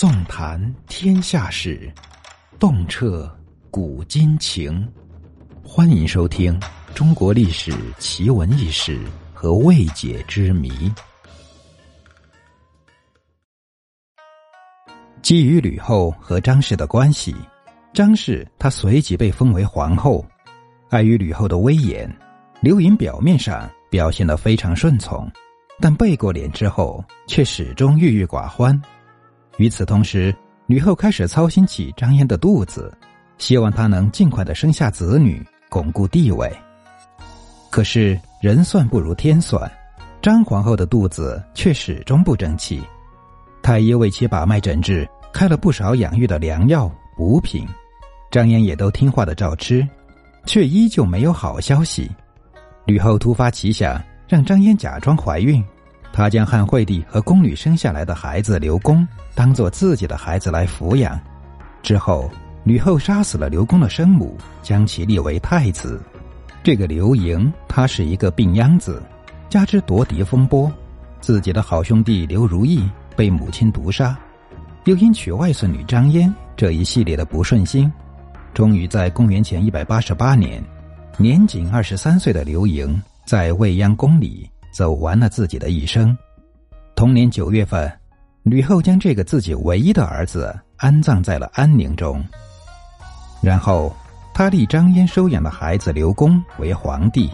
纵谈天下事，洞彻古今情。欢迎收听《中国历史奇闻异事和未解之谜》。基于吕后和张氏的关系，张氏她随即被封为皇后。碍于吕后的威严，刘盈表面上表现得非常顺从，但背过脸之后，却始终郁郁寡欢。与此同时，吕后开始操心起张嫣的肚子，希望她能尽快的生下子女，巩固地位。可是人算不如天算，张皇后的肚子却始终不争气。太医为其把脉诊治，开了不少养育的良药补品，张嫣也都听话的照吃。却依旧没有好消息。吕后突发奇想，让张嫣假装怀孕。他将汉惠帝和宫女生下来的孩子刘公当做自己的孩子来抚养。之后，吕后杀死了刘公的生母，将其立为太子。这个刘盈，他是一个病秧子，加之夺嫡风波，自己的好兄弟刘如意被母亲毒杀，又因娶外孙女张嫣这一系列的不顺心。终于在公元前一百八十八年，年仅二十三岁的刘盈在未央宫里走完了自己的一生。同年九月份，吕后将这个自己唯一的儿子安葬在了安宁中。然后，他立张嫣收养的孩子刘公为皇帝，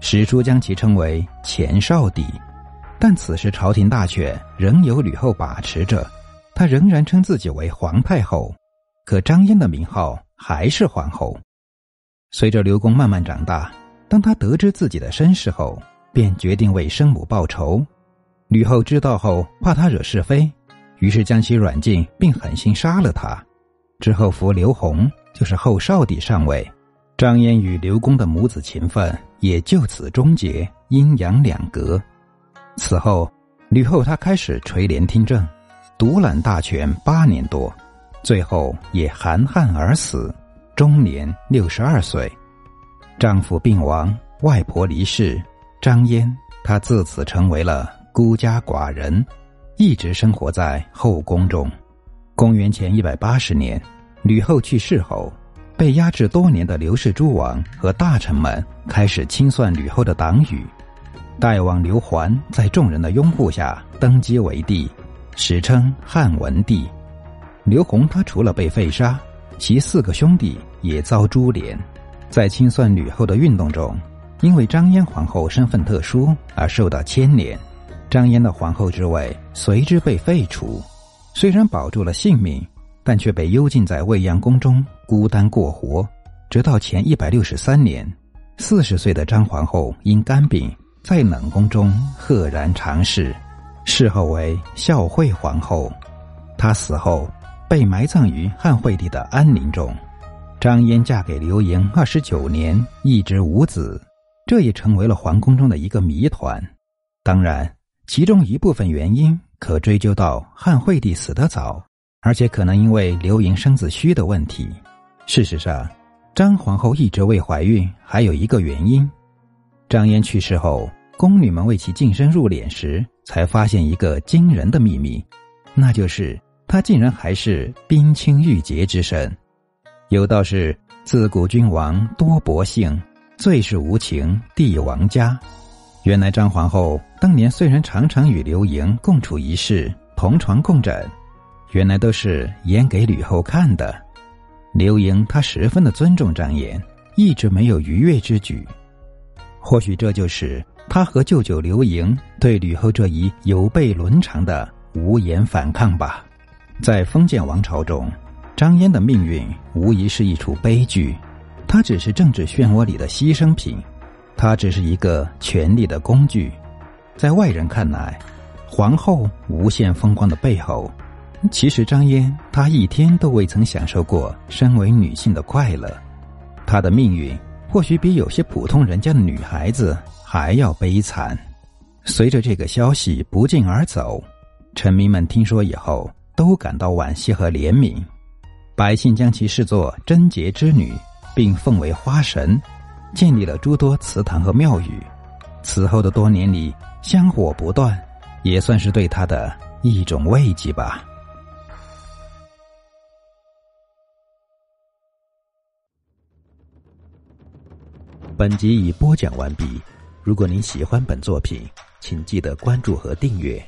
史书将其称为前少帝。但此时朝廷大权仍由吕后把持着，他仍然称自己为皇太后，可张嫣的名号。还是皇后。随着刘公慢慢长大，当他得知自己的身世后，便决定为生母报仇。吕后知道后，怕他惹是非，于是将其软禁，并狠心杀了他。之后扶刘弘，就是后少帝上位。张嫣与刘公的母子情分也就此终结，阴阳两隔。此后，吕后她开始垂帘听政，独揽大权八年多。最后也含恨而死，终年六十二岁。丈夫病亡，外婆离世，张嫣她自此成为了孤家寡人，一直生活在后宫中。公元前一百八十年，吕后去世后，被压制多年的刘氏诸王和大臣们开始清算吕后的党羽。代王刘桓在众人的拥护下登基为帝，史称汉文帝。刘宏他除了被废杀，其四个兄弟也遭株连。在清算吕后的运动中，因为张嫣皇后身份特殊而受到牵连，张嫣的皇后之位随之被废除。虽然保住了性命，但却被幽禁在未央宫中孤单过活。直到前一百六十三年，四十岁的张皇后因肝病在冷宫中赫然长逝，谥号为孝惠皇后。她死后。被埋葬于汉惠帝的安陵中。张嫣嫁给刘盈二十九年，一直无子，这也成为了皇宫中的一个谜团。当然，其中一部分原因可追究到汉惠帝死得早，而且可能因为刘盈生子虚的问题。事实上，张皇后一直未怀孕，还有一个原因：张嫣去世后，宫女们为其净身入殓时，才发现一个惊人的秘密，那就是。她竟然还是冰清玉洁之身。有道是：“自古君王多薄幸，最是无情帝王家。”原来张皇后当年虽然常常与刘盈共处一室，同床共枕，原来都是演给吕后看的。刘盈他十分的尊重张嫣，一直没有逾越之举。或许这就是他和舅舅刘盈对吕后这一有悖伦常的无言反抗吧。在封建王朝中，张嫣的命运无疑是一出悲剧。她只是政治漩涡里的牺牲品，她只是一个权力的工具。在外人看来，皇后无限风光的背后，其实张嫣她一天都未曾享受过身为女性的快乐。她的命运或许比有些普通人家的女孩子还要悲惨。随着这个消息不胫而走，臣民们听说以后。都感到惋惜和怜悯，百姓将其视作贞洁之女，并奉为花神建立了诸多祠堂和庙宇。此后的多年里香火不断也算是对他的一种慰藉吧。本集已播讲完毕如果您喜欢本作品请记得关注和订阅。